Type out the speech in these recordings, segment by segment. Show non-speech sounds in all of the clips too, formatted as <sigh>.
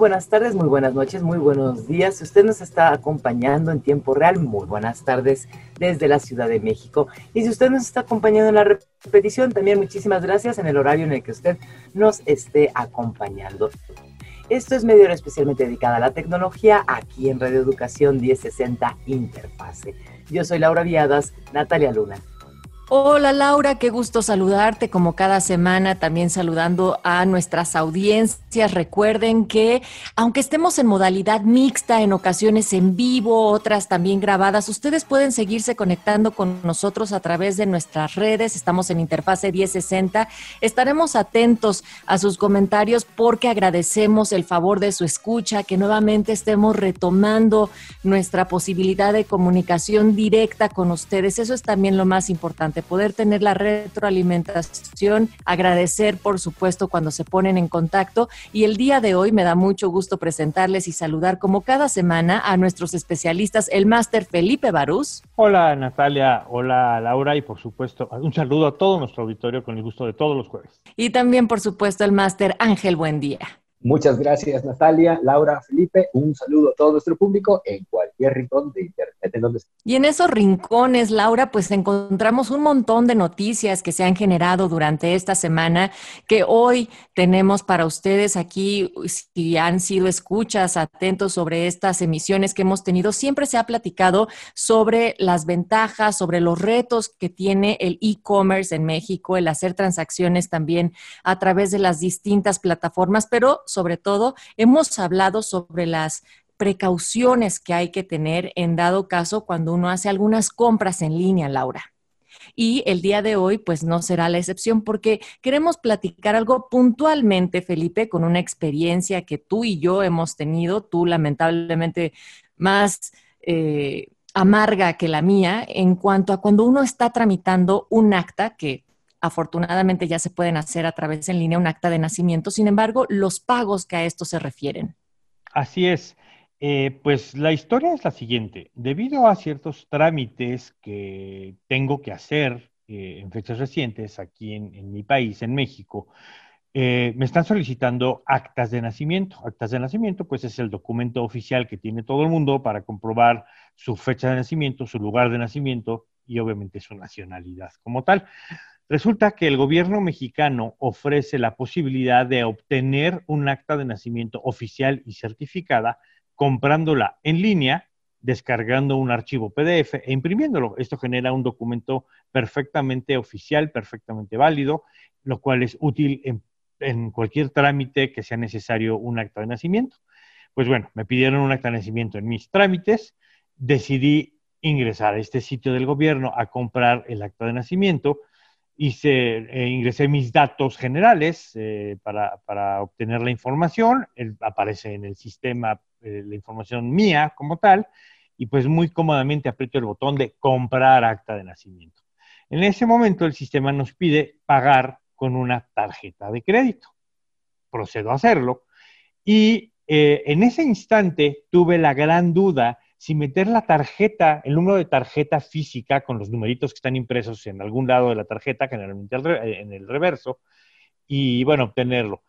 Buenas tardes, muy buenas noches, muy buenos días. Si usted nos está acompañando en tiempo real, muy buenas tardes desde la Ciudad de México. Y si usted nos está acompañando en la repetición, también muchísimas gracias en el horario en el que usted nos esté acompañando. Esto es medio especialmente dedicada a la tecnología aquí en Radio Educación 1060 Interfase. Yo soy Laura Viadas, Natalia Luna. Hola Laura, qué gusto saludarte como cada semana, también saludando a nuestras audiencias. Recuerden que aunque estemos en modalidad mixta, en ocasiones en vivo, otras también grabadas, ustedes pueden seguirse conectando con nosotros a través de nuestras redes. Estamos en Interfase 1060. Estaremos atentos a sus comentarios porque agradecemos el favor de su escucha, que nuevamente estemos retomando nuestra posibilidad de comunicación directa con ustedes. Eso es también lo más importante poder tener la retroalimentación, agradecer por supuesto cuando se ponen en contacto y el día de hoy me da mucho gusto presentarles y saludar como cada semana a nuestros especialistas, el máster Felipe Barús. Hola Natalia, hola Laura y por supuesto un saludo a todo nuestro auditorio con el gusto de todos los jueves. Y también por supuesto el máster Ángel Buendía. Muchas gracias, Natalia, Laura, Felipe. Un saludo a todo nuestro público en cualquier rincón de Internet. En y en esos rincones, Laura, pues encontramos un montón de noticias que se han generado durante esta semana que hoy tenemos para ustedes aquí. Si han sido escuchas, atentos sobre estas emisiones que hemos tenido, siempre se ha platicado sobre las ventajas, sobre los retos que tiene el e-commerce en México, el hacer transacciones también a través de las distintas plataformas, pero sobre todo, hemos hablado sobre las precauciones que hay que tener en dado caso cuando uno hace algunas compras en línea, Laura. Y el día de hoy, pues no será la excepción porque queremos platicar algo puntualmente, Felipe, con una experiencia que tú y yo hemos tenido, tú lamentablemente más eh, amarga que la mía, en cuanto a cuando uno está tramitando un acta que Afortunadamente ya se pueden hacer a través en línea un acta de nacimiento, sin embargo, los pagos que a esto se refieren. Así es. Eh, pues la historia es la siguiente. Debido a ciertos trámites que tengo que hacer eh, en fechas recientes aquí en, mi país, en México, eh, me están solicitando actas de nacimiento. Actas de nacimiento, pues es el documento oficial que tiene todo el mundo para comprobar su fecha de nacimiento, su lugar de nacimiento y obviamente su nacionalidad como tal. Resulta que el gobierno mexicano ofrece la posibilidad de obtener un acta de nacimiento oficial y certificada comprándola en línea, descargando un archivo PDF e imprimiéndolo. Esto genera un documento perfectamente oficial, perfectamente válido, lo cual es útil en, cualquier trámite que sea necesario un acta de nacimiento. Pues bueno, me pidieron un acta de nacimiento en mis trámites, decidí ingresar a este sitio del gobierno a comprar el acta de nacimiento hice, eh, ingresé mis datos generales eh, para, obtener la información, aparece en el sistema eh, la información mía como tal, y pues muy cómodamente aprieto el botón de comprar acta de nacimiento. En ese momento el sistema nos pide pagar con una tarjeta de crédito. Procedo a hacerlo y en ese instante tuve la gran duda si meter la tarjeta, el número de tarjeta física con los numeritos que están impresos en algún lado de la tarjeta, generalmente en el reverso, y bueno, obtenerlo.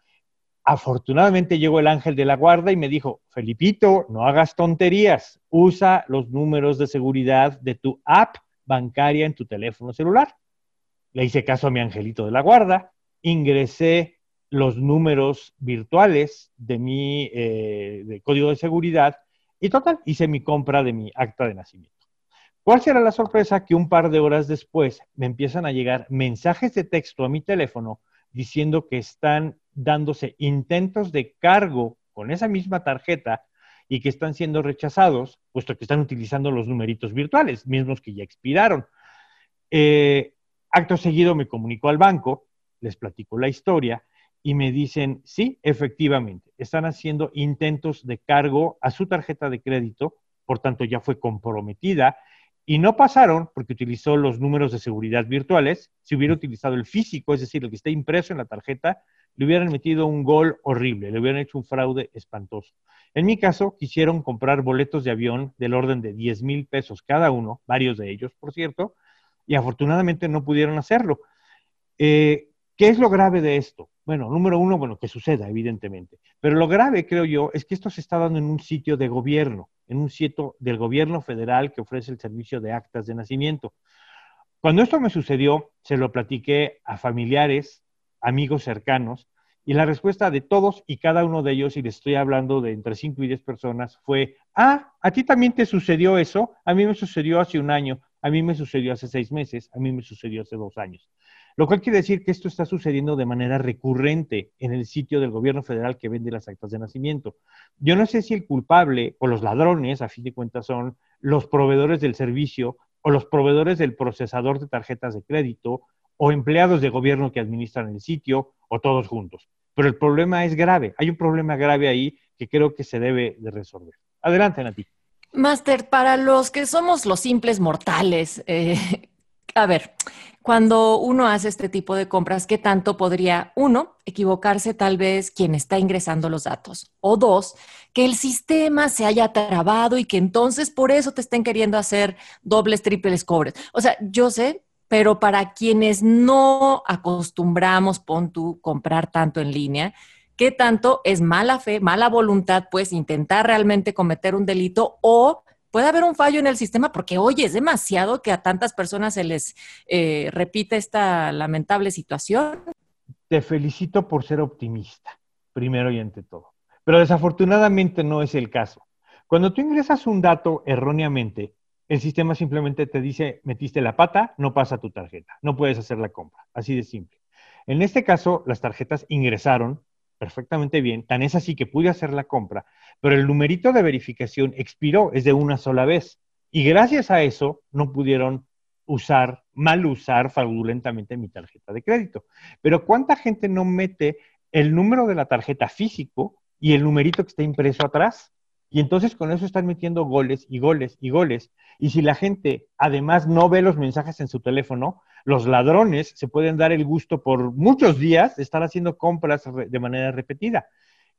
Afortunadamente llegó el ángel de la guarda y me dijo, Felipito, no hagas tonterías, usa los números de seguridad de tu app bancaria en tu teléfono celular. Le hice caso a mi angelito de la guarda, ingresé los números virtuales de mi eh, código de seguridad y total, hice mi compra de mi acta de nacimiento. ¿Cuál será la sorpresa? Que un par de horas después me empiezan a llegar mensajes de texto a mi teléfono diciendo que están dándose intentos de cargo con esa misma tarjeta y que están siendo rechazados, puesto que están utilizando los numeritos virtuales, mismos que ya expiraron. Eh, acto seguido me comunico al banco, les platico la historia y me dicen, sí, efectivamente, están haciendo intentos de cargo a su tarjeta de crédito, por tanto ya fue comprometida y no pasaron porque utilizó los números de seguridad virtuales. Si hubiera utilizado el físico, es decir, el que está impreso en la tarjeta, le hubieran metido un gol horrible, le hubieran hecho un fraude espantoso. En mi caso, quisieron comprar boletos de avión del orden de 10 mil pesos cada uno, varios de ellos, por cierto, y afortunadamente no pudieron hacerlo. Eh, ¿Qué es lo grave de esto? Bueno, número uno, bueno, que suceda, evidentemente. Pero lo grave, creo yo, es que esto se está dando en un sitio de gobierno, en un sitio del gobierno federal que ofrece el servicio de actas de nacimiento. Cuando esto me sucedió, se lo platiqué a familiares, amigos cercanos, y la respuesta de todos y cada uno de ellos, y les estoy hablando de entre 5 y 10 personas, fue, ah, a ti también te sucedió eso, a mí me sucedió hace un año, a mí me sucedió hace seis meses, a mí me sucedió hace dos años. Lo cual quiere decir que esto está sucediendo de manera recurrente en el sitio del gobierno federal que vende las actas de nacimiento. Yo no sé si el culpable o los ladrones, a fin de cuentas, son los proveedores del servicio o los proveedores del procesador de tarjetas de crédito o empleados de gobierno que administran el sitio o todos juntos. Pero el problema es grave. Hay un problema grave ahí que creo que se debe de resolver. Adelante, Nati. Master, para los que somos los simples mortales, eh, a ver, cuando uno hace este tipo de compras, ¿qué tanto podría, uno, equivocarse tal vez quien está ingresando los datos? O dos, que el sistema se haya trabado y que entonces por eso te estén queriendo hacer dobles, triples cobres. O sea, yo sé, pero para quienes no acostumbramos, pon tú, comprar tanto en línea, ¿qué tanto es mala fe, mala voluntad, pues intentar realmente cometer un delito o puede haber un fallo en el sistema porque, oye, es demasiado que a tantas personas se les eh, repita esta lamentable situación. Te felicito por ser optimista, primero y ante todo. Pero desafortunadamente no es el caso. Cuando tú ingresas un dato erróneamente, el sistema simplemente te dice, metiste la pata, no pasa tu tarjeta, no puedes hacer la compra, así de simple. En este caso, las tarjetas ingresaron perfectamente bien, tan es así que pude hacer la compra, pero el numerito de verificación expiró, es de una sola vez. Y gracias a eso no pudieron usar, mal usar fraudulentamente mi tarjeta de crédito. Pero ¿cuánta gente no mete el número de la tarjeta físico y el numerito que está impreso atrás? Y entonces con eso están metiendo goles y goles y goles. Y si la gente además no ve los mensajes en su teléfono, los ladrones se pueden dar el gusto por muchos días de estar haciendo compras de manera repetida.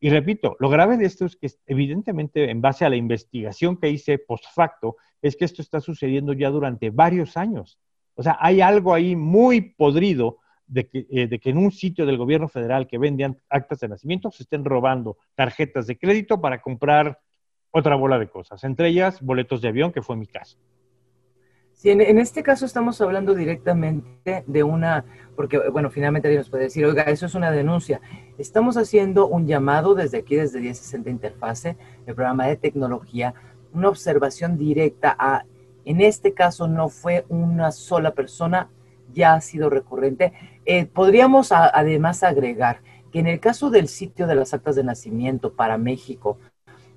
Y repito, lo grave de esto es que evidentemente en base a la investigación que hice post facto, es que esto está sucediendo ya durante varios años. O sea, hay algo ahí muy podrido de que, eh, en un sitio del gobierno federal que vende actas de nacimiento se estén robando tarjetas de crédito para comprar otra bola de cosas, entre ellas boletos de avión, que fue mi caso. Sí, en, este caso estamos hablando directamente de una, porque bueno, finalmente alguien nos puede decir, oiga, eso es una denuncia. Estamos haciendo un llamado desde aquí, desde 1060 Interfase, el programa de tecnología, una observación directa a, en este caso no fue una sola persona, ya ha sido recurrente. Eh, podríamos además agregar que en el caso del sitio de las actas de nacimiento para México,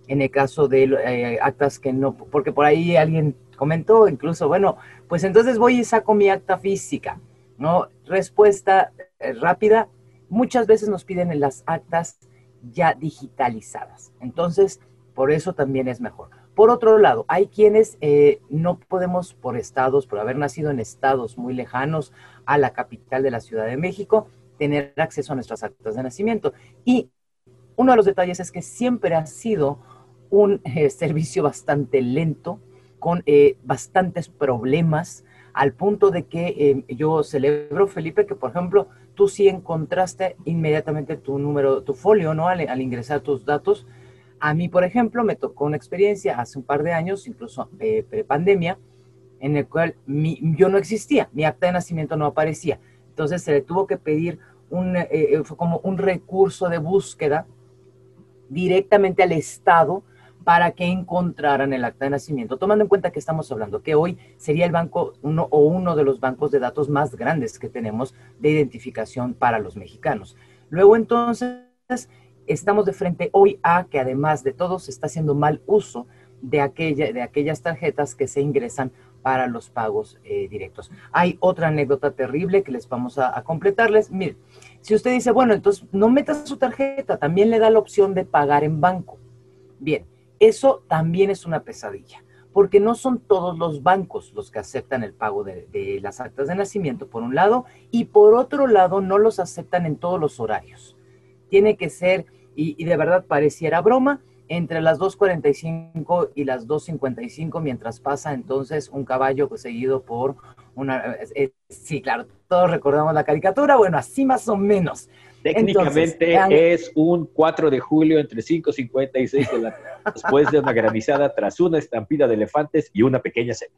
en el caso de eh, actas que no, porque por ahí alguien comentó incluso, bueno, pues entonces voy y saco mi acta física, ¿no? Respuesta eh, rápida, muchas veces nos piden las actas ya digitalizadas, entonces por eso también es mejor. Por otro lado, hay quienes eh, no podemos por estados, por haber nacido en estados muy lejanos a la capital de la Ciudad de México, tener acceso a nuestras actas de nacimiento. Y uno de los detalles es que siempre ha sido un eh, servicio bastante lento, con eh, bastantes problemas, al punto de que eh, yo celebro, Felipe, que por ejemplo, tú sí encontraste inmediatamente tu número, tu folio, ¿no? Al, ingresar tus datos. A mí, por ejemplo, me tocó una experiencia hace un par de años, incluso pre-pandemia, en el cual yo no existía, mi acta de nacimiento no aparecía. Entonces se le tuvo que pedir un, fue como un recurso de búsqueda directamente al Estado para que encontraran el acta de nacimiento, tomando en cuenta que estamos hablando que hoy sería el banco uno o uno de los bancos de datos más grandes que tenemos de identificación para los mexicanos. Luego entonces estamos de frente hoy a que además de todo se está haciendo mal uso de, aquella, de aquellas tarjetas que se ingresan para los pagos eh, directos. Hay otra anécdota terrible que les vamos a, completarles. Miren, si usted dice, bueno, entonces no metas su tarjeta, también le da la opción de pagar en banco. Bien, eso también es una pesadilla, porque no son todos los bancos los que aceptan el pago de, las actas de nacimiento, por un lado, y por otro lado, no los aceptan en todos los horarios. Tiene que ser, y, y de verdad pareciera broma, entre las 2.45 y las 2.55 mientras pasa entonces un caballo seguido por una... Eh, sí, claro, todos recordamos la caricatura, bueno, así más o menos. Técnicamente es un 4 de julio entre 5.56 de la después de una granizada tras una estampida de elefantes y una pequeña cena.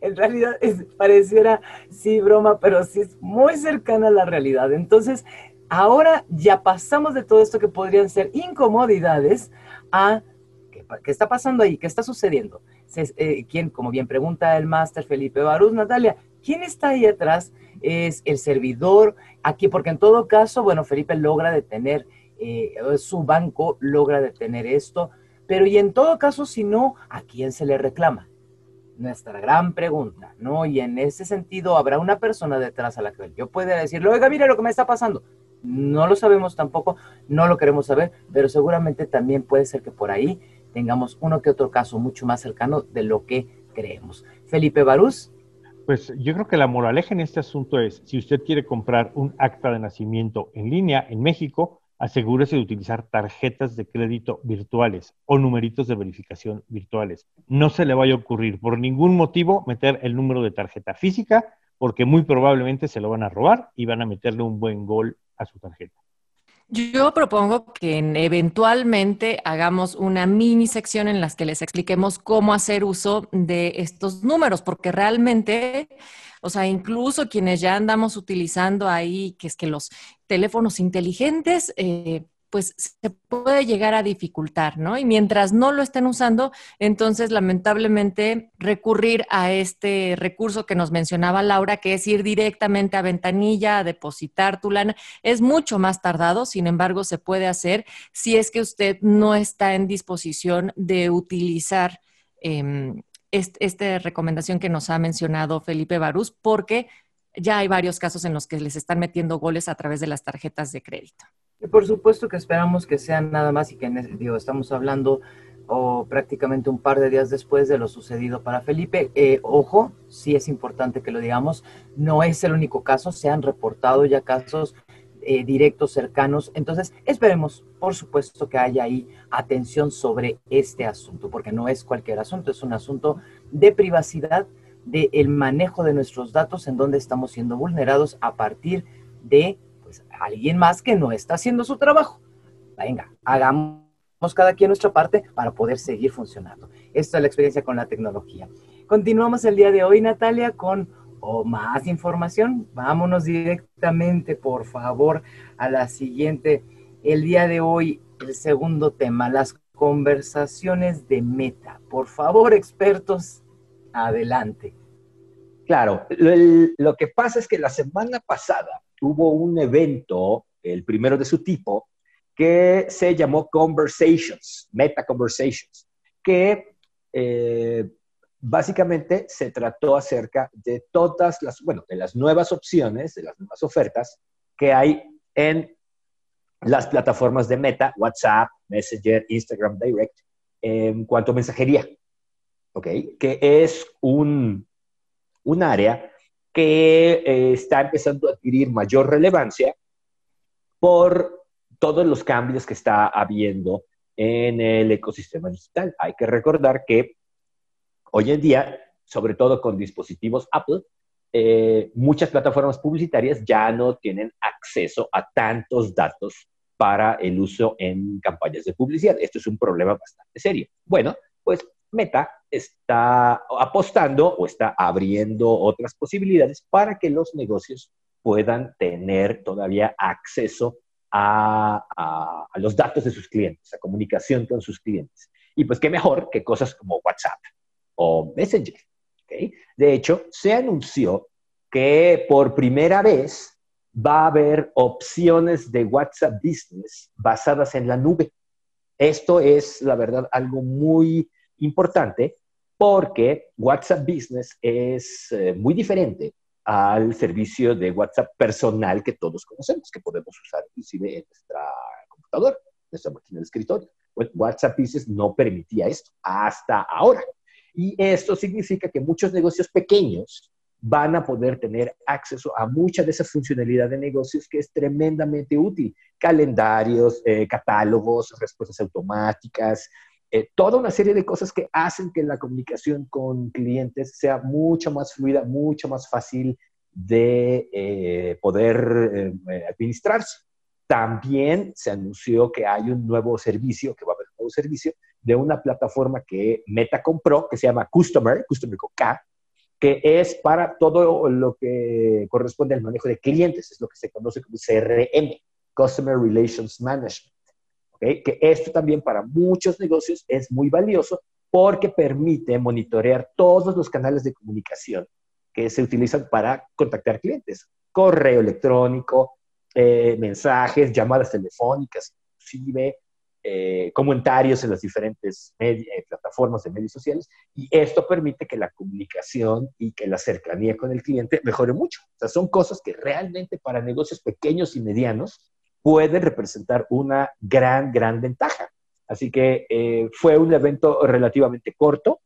En realidad pareciera, sí, broma, pero sí es muy cercana a la realidad. Entonces, ahora ya pasamos de todo esto que podrían ser incomodidades a qué, está pasando ahí, qué está sucediendo. Eh, ¿Quién, como bien pregunta el máster Felipe Barús, Natalia, quién está ahí atrás? ¿Es el servidor aquí? Porque en todo caso, bueno, Felipe logra detener, eh, su banco logra detener esto, pero y en todo caso, si no, ¿a quién se le reclama? Nuestra gran pregunta, ¿no? Y en ese sentido, ¿habrá una persona detrás a la que yo pueda decirle, oiga, mire lo que me está pasando? No lo sabemos tampoco, no lo queremos saber, pero seguramente también puede ser que por ahí tengamos uno que otro caso mucho más cercano de lo que creemos. Felipe Barús. Pues yo creo que la moraleja en este asunto es, si usted quiere comprar un acta de nacimiento en línea en México, asegúrese de utilizar tarjetas de crédito virtuales o numeritos de verificación virtuales. No se le vaya a ocurrir por ningún motivo meter el número de tarjeta física, porque muy probablemente se lo van a robar y van a meterle un buen gol a su tarjeta. Yo propongo que eventualmente hagamos una mini sección en la que les expliquemos cómo hacer uso de estos números, porque realmente, o sea, incluso quienes ya andamos utilizando ahí, que es que los teléfonos inteligentes, eh, pues se puede llegar a dificultar, ¿no? Y mientras no lo estén usando, entonces lamentablemente recurrir a este recurso que nos mencionaba Laura, que es ir directamente a ventanilla a depositar tu lana, es mucho más tardado, sin embargo, se puede hacer si es que usted no está en disposición de utilizar em, esta recomendación que nos ha mencionado Felipe Barús, porque ya hay varios casos en los que les están metiendo goles a través de las tarjetas de crédito. Por supuesto que esperamos que sean nada más y que, digo, estamos hablando o prácticamente un par de días después de lo sucedido para Felipe. Eh, ojo, sí es importante que lo digamos, no es el único caso, se han reportado ya casos eh, directos, cercanos. Entonces, esperemos, por supuesto, que haya ahí atención sobre este asunto, porque no es cualquier asunto, es un asunto de privacidad, del el manejo de nuestros datos, en donde estamos siendo vulnerados a partir de alguien más que no está haciendo su trabajo. Venga, hagamos cada quien nuestra parte para poder seguir funcionando. Esta es la experiencia con la tecnología. Continuamos el día de hoy, Natalia, con más información. Vámonos directamente, por favor, a la siguiente. El día de hoy, el segundo tema, las conversaciones de meta. Por favor, expertos, adelante. Claro, lo que pasa es que la semana pasada hubo un evento, el primero de su tipo, que se llamó Conversations, Meta Conversations, que eh, básicamente se trató acerca de todas las, bueno, de las nuevas opciones, de las nuevas ofertas que hay en las plataformas de Meta, WhatsApp, Messenger, Instagram Direct, en cuanto a mensajería, ¿ok? Que es un, un área que eh, está empezando a adquirir mayor relevancia por todos los cambios que está habiendo en el ecosistema digital. Hay que recordar que hoy en día, sobre todo con dispositivos Apple, eh, muchas plataformas publicitarias ya no tienen acceso a tantos datos para el uso en campañas de publicidad. Esto es un problema bastante serio. Bueno, pues Meta está apostando o está abriendo otras posibilidades para que los negocios puedan tener todavía acceso a, los datos de sus clientes, a comunicación con sus clientes. Y pues qué mejor que cosas como WhatsApp o Messenger. De hecho, se anunció que por primera vez va a haber opciones de WhatsApp Business basadas en la nube. Esto es, la verdad, algo muy importante porque WhatsApp Business es eh, muy diferente al servicio de WhatsApp personal que todos conocemos, que podemos usar inclusive en nuestra computadora, nuestra máquina de escritorio. WhatsApp Business no permitía esto hasta ahora. Y esto significa que muchos negocios pequeños van a poder tener acceso a mucha de esa funcionalidad de negocios que es tremendamente útil. Calendarios, eh, catálogos, respuestas automáticas, eh, toda una serie de cosas que hacen que la comunicación con clientes sea mucho más fluida, mucho más fácil de eh, poder administrarse. También se anunció que hay un nuevo servicio, que va a haber un nuevo servicio de una plataforma que Meta compró, que se llama Customer, Customer con K, que es para todo lo que corresponde al manejo de clientes, es lo que se conoce como CRM, Customer Relations Management. ¿Okay? Que esto también para muchos negocios es muy valioso porque permite monitorear todos los canales de comunicación que se utilizan para contactar clientes. Correo electrónico, eh, mensajes, llamadas telefónicas, inclusive eh, comentarios en las diferentes eh, plataformas de medios sociales y esto permite que la comunicación y que la cercanía con el cliente mejore mucho. O sea, son cosas que realmente para negocios pequeños y medianos pueden representar una gran, gran ventaja. Así que eh, fue un evento relativamente corto,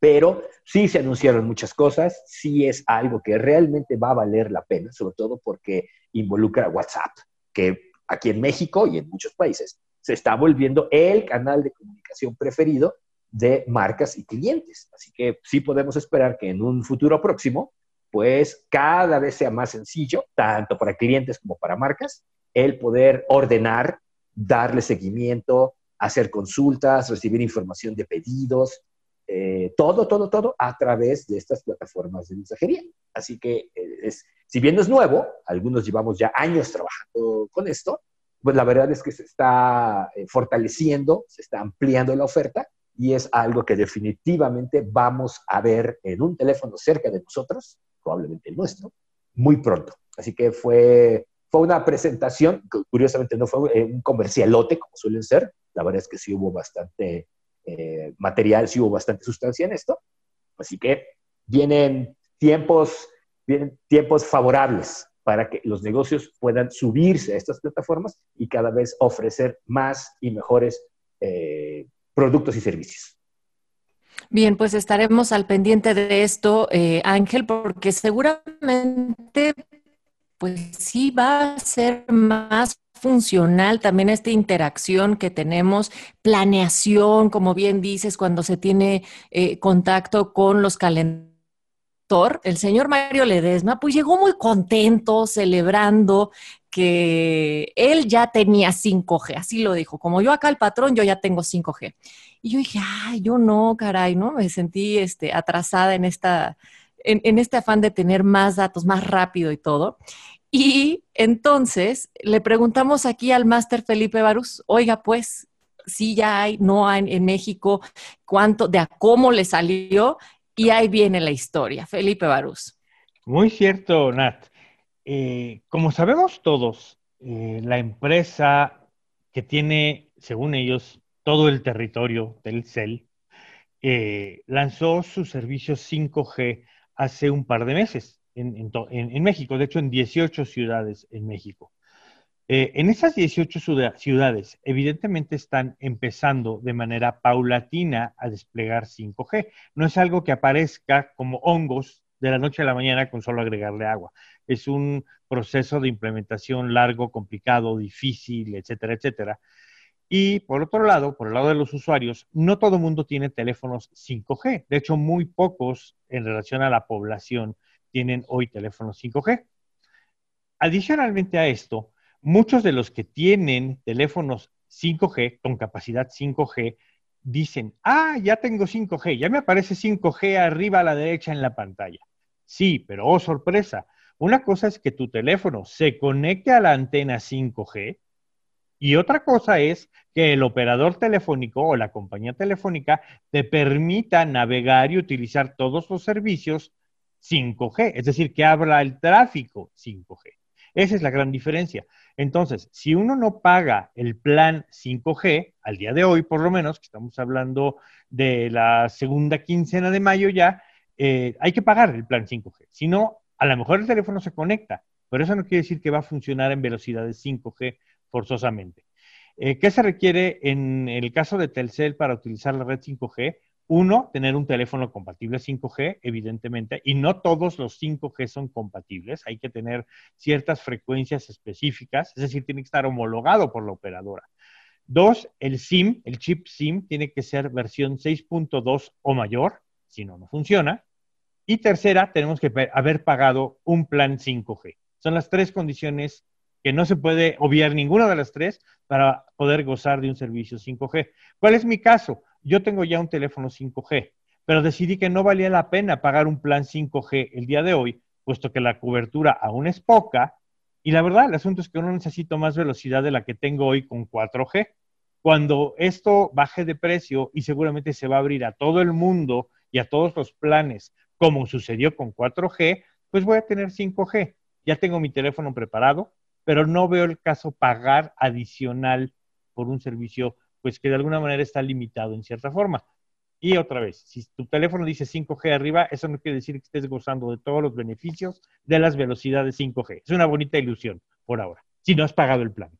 pero sí se anunciaron muchas cosas, sí es algo que realmente va a valer la pena, sobre todo porque involucra WhatsApp, que aquí en México y en muchos países, se está volviendo el canal de comunicación preferido de marcas y clientes. Así que sí podemos esperar que en un futuro próximo, pues cada vez sea más sencillo, tanto para clientes como para marcas, el poder ordenar, darle seguimiento, hacer consultas, recibir información de pedidos, eh, todo, todo, todo a través de estas plataformas de mensajería. Así que eh, es, si bien es nuevo, algunos llevamos ya años trabajando con esto, pues la verdad es que se está eh, fortaleciendo, se está ampliando la oferta y es algo que definitivamente vamos a ver en un teléfono cerca de nosotros, probablemente el nuestro, muy pronto. Así que fue, fue una presentación, curiosamente no fue un comercialote como suelen ser, la verdad es que sí hubo bastante eh, material, sí hubo bastante sustancia en esto. Así que vienen tiempos, vienen tiempos favorables para que los negocios puedan subirse a estas plataformas y cada vez ofrecer más y mejores eh, productos y servicios. Bien, pues estaremos al pendiente de esto, eh, Ángel, porque seguramente, pues sí va a ser más funcional también esta interacción que tenemos, planeación, como bien dices, cuando se tiene eh, contacto con los calendarios el señor Mario Ledesma, pues llegó muy contento, celebrando que él ya tenía 5G, así lo dijo, como yo acá el patrón, yo ya tengo 5G. Y yo dije, ay, yo no, caray, ¿no? Me sentí este, atrasada en, esta, en, en este afán de tener más datos, más rápido y todo. Y entonces le preguntamos aquí al máster Felipe Barús, oiga, pues, si ya hay, no hay en México, cuánto, de a cómo le salió, y ahí viene la historia. Felipe Barús. Muy cierto, Nat. Eh, como sabemos todos, eh, la empresa que tiene, según ellos, todo el territorio del CEL, eh, lanzó su servicio 5G hace un par de meses en, México, de hecho en 18 ciudades en México. Eh, en esas 18 ciudades, evidentemente están empezando de manera paulatina a desplegar 5G. No es algo que aparezca como hongos de la noche a la mañana con solo agregarle agua. Es un proceso de implementación largo, complicado, difícil, etcétera, etcétera. Y por otro lado, por el lado de los usuarios, no todo el mundo tiene teléfonos 5G. De hecho, muy pocos en relación a la población tienen hoy teléfonos 5G. Adicionalmente a esto, muchos de los que tienen teléfonos 5G con capacidad 5G dicen, ah, ya tengo 5G, ya me aparece 5G arriba a la derecha en la pantalla. Sí, pero oh sorpresa, una cosa es que tu teléfono se conecte a la antena 5G y otra cosa es que el operador telefónico o la compañía telefónica te permita navegar y utilizar todos los servicios 5G, es decir, que habla el tráfico 5G. Esa es la gran diferencia. Entonces, si uno no paga el plan 5G, al día de hoy por lo menos, que estamos hablando de la segunda quincena de mayo ya, eh, hay que pagar el plan 5G. Si no, a lo mejor el teléfono se conecta, pero eso no quiere decir que va a funcionar en velocidades 5G forzosamente. Eh, ¿Qué se requiere en el caso de Telcel para utilizar la red 5G? Uno, tener un teléfono compatible 5G, evidentemente, y no todos los 5G son compatibles. Hay que tener ciertas frecuencias específicas, es decir, tiene que estar homologado por la operadora. Dos, el SIM, el chip SIM, tiene que ser versión 6.2 o mayor, si no, no funciona. Y tercera, tenemos que haber pagado un plan 5G. Son las tres condiciones que no se puede obviar ninguna de las tres para poder gozar de un servicio 5G. ¿Cuál es mi caso? Yo tengo ya un teléfono 5G, pero decidí que no valía la pena pagar un plan 5G el día de hoy, puesto que la cobertura aún es poca. Y la verdad, el asunto es que no necesito más velocidad de la que tengo hoy con 4G. Cuando esto baje de precio y seguramente se va a abrir a todo el mundo y a todos los planes, como sucedió con 4G, pues voy a tener 5G. Ya tengo mi teléfono preparado, pero no veo el caso pagar adicional por un servicio, pues que de alguna manera está limitado en cierta forma. Y otra vez, si tu teléfono dice 5G arriba, eso no quiere decir que estés gozando de todos los beneficios de las velocidades 5G. Es una bonita ilusión por ahora, si no has pagado el plan.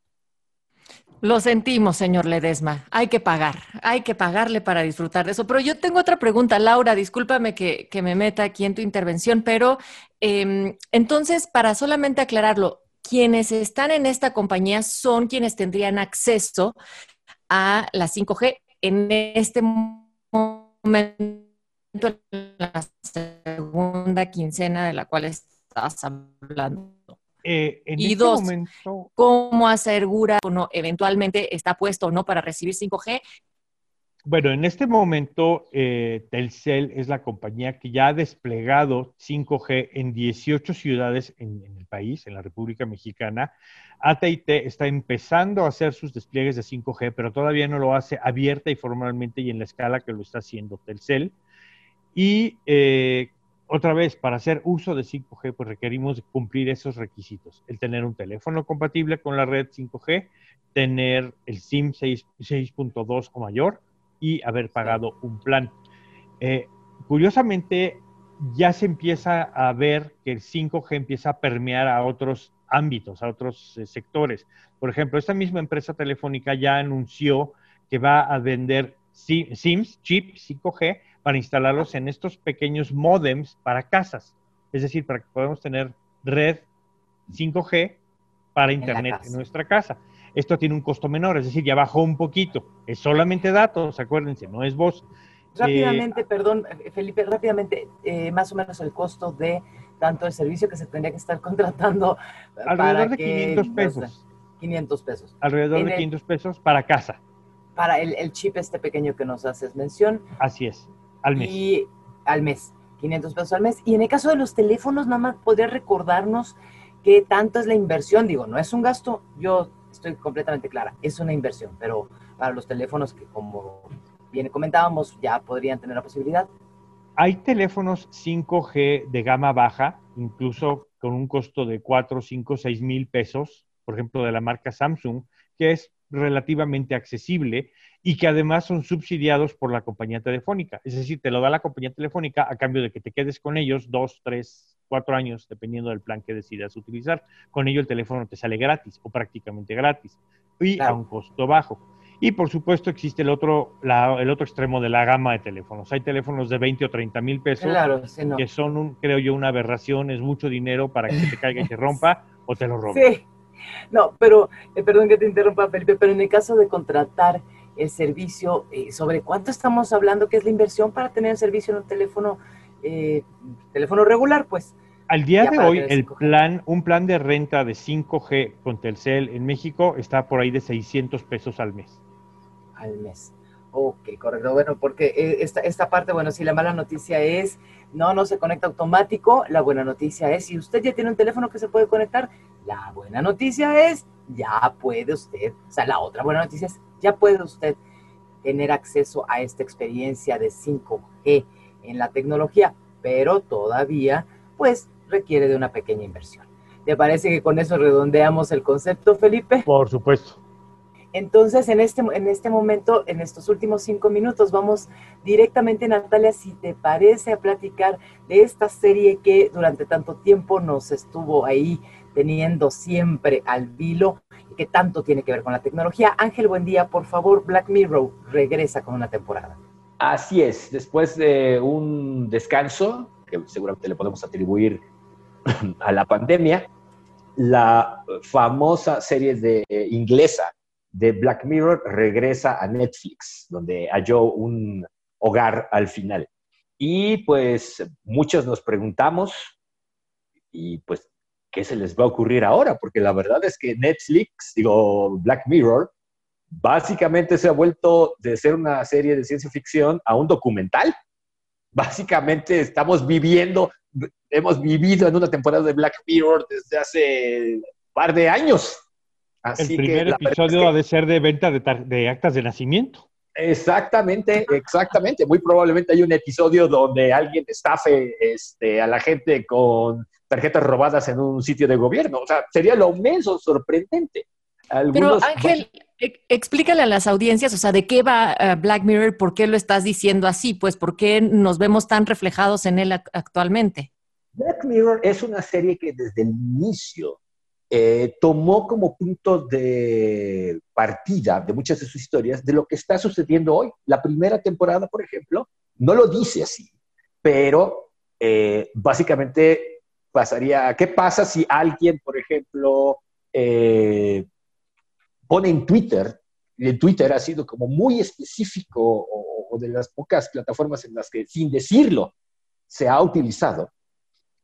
Lo sentimos, señor Ledesma. Hay que pagar, hay que pagarle para disfrutar de eso. Pero yo tengo otra pregunta, Laura, discúlpame que, me meta aquí en tu intervención, pero em, entonces, para solamente aclararlo, quienes están en esta compañía son quienes tendrían acceso a la 5G en este momento, la segunda quincena de la cual estás hablando. Eh, en y este dos, momento, ¿cómo asegura uno eventualmente está puesto o no para recibir 5G? Bueno, en este momento eh, Telcel es la compañía que ya ha desplegado 5G en 18 ciudades en, el país, en la República Mexicana. AT&T está empezando a hacer sus despliegues de 5G, pero todavía no lo hace abierta y formalmente y en la escala que lo está haciendo Telcel. Y eh, otra vez, para hacer uso de 5G, pues requerimos cumplir esos requisitos. El tener un teléfono compatible con la red 5G, tener el SIM 6.2 o mayor, y haber pagado un plan. Eh, curiosamente, ya se empieza a ver que el 5G empieza a permear a otros ámbitos, a otros eh, sectores. Por ejemplo, esta misma empresa telefónica ya anunció que va a vender SIMs, chips 5G, para instalarlos en estos pequeños modems para casas. Es decir, para que podamos tener red 5G para Internet en nuestra casa esto tiene un costo menor, es decir, ya bajó un poquito. Es solamente datos, acuérdense, no es voz. Rápidamente, eh, perdón, Felipe, rápidamente, eh, más o menos el costo de tanto el servicio que se tendría que estar <laughs> contratando. Alrededor de 500 pesos. 500 pesos. Alrededor de 500 pesos para casa. Para el, chip este pequeño que nos haces mención. Así es, al mes. Y al mes, 500 pesos al mes. Y en el caso de los teléfonos, nada más podría recordarnos qué tanto es la inversión. Digo, no es un gasto. Yo estoy completamente clara, es una inversión, pero para los teléfonos que como bien comentábamos ya podrían tener la posibilidad. Hay teléfonos 5G de gama baja, incluso con un costo de 4, 5, 6 mil pesos, por ejemplo, de la marca Samsung, que es relativamente accesible y que además son subsidiados por la compañía telefónica. Es decir, te lo da la compañía telefónica a cambio de que te quedes con ellos dos, tres, cuatro años, dependiendo del plan que decidas utilizar. Con ello el teléfono te sale gratis o prácticamente gratis y a un costo bajo. Y por supuesto existe el otro, el otro extremo de la gama de teléfonos. Hay teléfonos de 20 o 30 mil pesos que son, un, creo yo, una aberración, es mucho dinero para que te caiga y se rompa <laughs> o te lo rompa. Sí, no, pero, eh, perdón que te interrumpa, Felipe, pero en el caso de contratar el servicio, eh, ¿sobre cuánto estamos hablando que es la inversión para tener el servicio en un teléfono, eh, teléfono regular? Pues al día de hoy, el plan, un plan de renta de 5G con Telcel en México está por ahí de 600 pesos al mes. Al mes. Ok, correcto. Bueno, porque eh, esta, esta parte, bueno, si la mala noticia es, no, no se conecta automático, la buena noticia es, si usted ya tiene un teléfono que se puede conectar, la buena noticia es, ya puede usted, o sea, la otra buena noticia es, ya puede usted tener acceso a esta experiencia de 5G en la tecnología, pero todavía, pues, requiere de una pequeña inversión. ¿Te parece que con eso redondeamos el concepto, Felipe? Por supuesto. Entonces, en este, en este momento, en estos últimos cinco minutos, vamos directamente, Natalia, si te parece, a platicar de esta serie que durante tanto tiempo nos estuvo ahí teniendo siempre al vilo y que tanto tiene que ver con la tecnología. Ángel, buen día, por favor, Black Mirror regresa con una temporada. Así es, después de un descanso, que seguramente le podemos atribuir <clears throat> a la pandemia, la famosa serie de inglesa de Black Mirror regresa a Netflix, donde halló un hogar al final. Y pues muchos nos preguntamos, y pues, ¿qué se les va a ocurrir ahora? Porque la verdad es que Netflix, digo, Black Mirror, básicamente se ha vuelto de ser una serie de ciencia ficción a un documental. Básicamente estamos viviendo, hemos vivido en una temporada de Black Mirror desde hace un par de años el primer episodio ha de ser de venta de, actas de nacimiento. Exactamente, exactamente. Muy probablemente hay un episodio donde alguien estafe este, a la gente con tarjetas robadas en un sitio de gobierno. O sea, sería lo menos sorprendente. Pero Ángel, explícale a las audiencias, o sea, ¿de qué va eh, Black Mirror? ¿Por qué lo estás diciendo así? Pues, ¿por qué nos vemos tan reflejados en él actualmente? Black Mirror es una serie que desde el inicio eh, tomó como punto de partida de muchas de sus historias de lo que está sucediendo hoy. La primera temporada, por ejemplo, no lo dice así, pero eh, básicamente pasaría, ¿qué pasa si alguien, por ejemplo, eh, pone en Twitter, y Twitter ha sido como muy específico o de las pocas plataformas en las que sin decirlo se ha utilizado,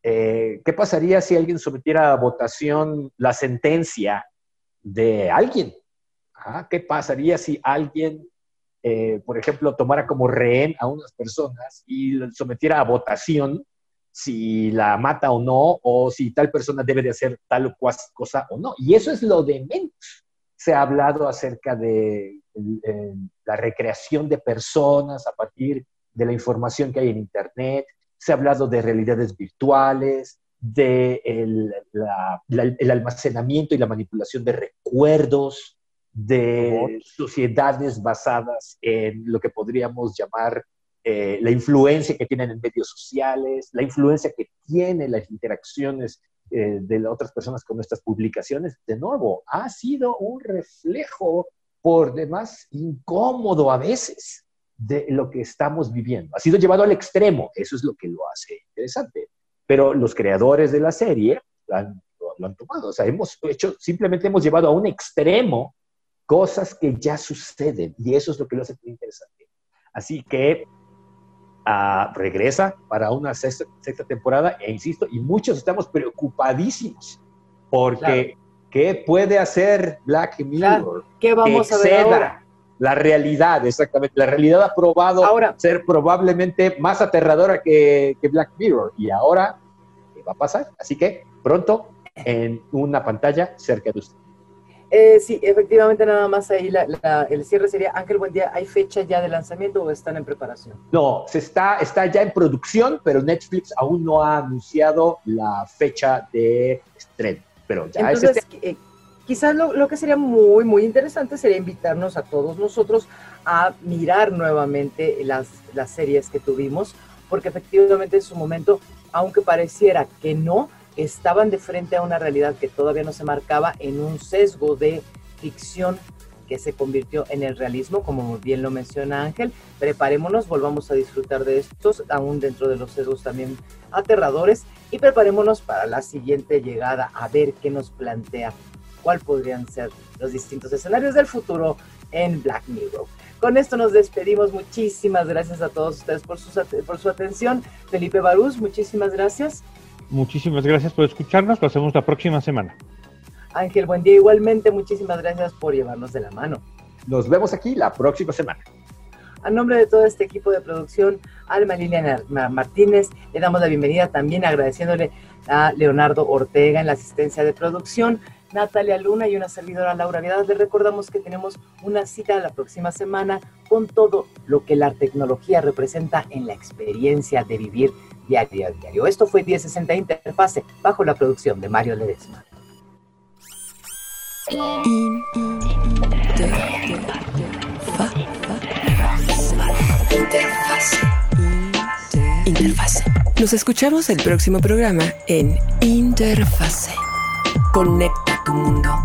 eh, ¿qué pasaría si alguien sometiera a votación la sentencia de alguien? ¿Qué pasaría si alguien, eh, por ejemplo, tomara como rehén a unas personas y sometiera a votación si la mata o no, o si tal persona debe de hacer tal o cual cosa o no? Y eso es lo de menos. Se ha hablado acerca de la recreación de personas a partir de la información que hay en Internet, se ha hablado de realidades virtuales, de el, almacenamiento y la manipulación de recuerdos, de sociedades basadas en lo que podríamos llamar eh, la influencia que tienen en medios sociales, la influencia que tienen las interacciones eh, de las otras personas con nuestras publicaciones. De nuevo, ha sido un reflejo por demás incómodo a veces de lo que estamos viviendo. Ha sido llevado al extremo, eso es lo que lo hace interesante. Pero los creadores de la serie lo han, tomado, o sea, hemos hecho, simplemente hemos llevado a un extremo cosas que ya suceden y eso es lo que lo hace interesante. Así que regresa para una sexta, temporada e insisto, y muchos estamos preocupadísimos porque ¿qué puede hacer Black Mirror? ¿Qué vamos a ver ahora? La realidad, exactamente. La realidad ha probado ser probablemente más aterradora que, Black Mirror. Y ahora, ¿qué va a pasar? Así que pronto en una pantalla cerca de usted. Eh, sí, efectivamente, nada más ahí el cierre sería, Ángel, buen día, ¿hay fecha ya de lanzamiento o están en preparación? No, se está, está ya en producción, pero Netflix aún no ha anunciado la fecha de estreno. Pero ya es este... Eh, quizás lo, que sería muy, muy interesante sería invitarnos a todos nosotros a mirar nuevamente las, las series que tuvimos, porque efectivamente en su momento, aunque pareciera que no, estaban de frente a una realidad que todavía no se marcaba en un sesgo de ficción que se convirtió en el realismo, como bien lo menciona Ángel. Preparémonos, volvamos a disfrutar de estos, aún dentro de los sesgos también aterradores, y preparémonos para la siguiente llegada, a ver qué nos plantea cuál podrían ser los distintos escenarios del futuro en Black Mirror. Con esto nos despedimos. Muchísimas gracias a todos ustedes por su, por su atención. Felipe Barús, muchísimas gracias. Muchísimas gracias por escucharnos. Lo hacemos la próxima semana. Ángel, buen día. Igualmente, muchísimas gracias por llevarnos de la mano. Nos vemos aquí la próxima semana. A nombre de todo este equipo de producción, Alma Liliana Martínez, le damos la bienvenida también agradeciéndole a Leonardo Ortega en la asistencia de producción. Natalia Luna y una servidora Laura Vidal. Les recordamos que tenemos una cita la próxima semana con todo lo que la tecnología representa en la experiencia de vivir diario a diario. Esto fue 1060 Interfase bajo la producción de Mario Ledesma. Interfase. Interfase. Nos escuchamos el próximo programa en Interfase. Conecta tu mundo.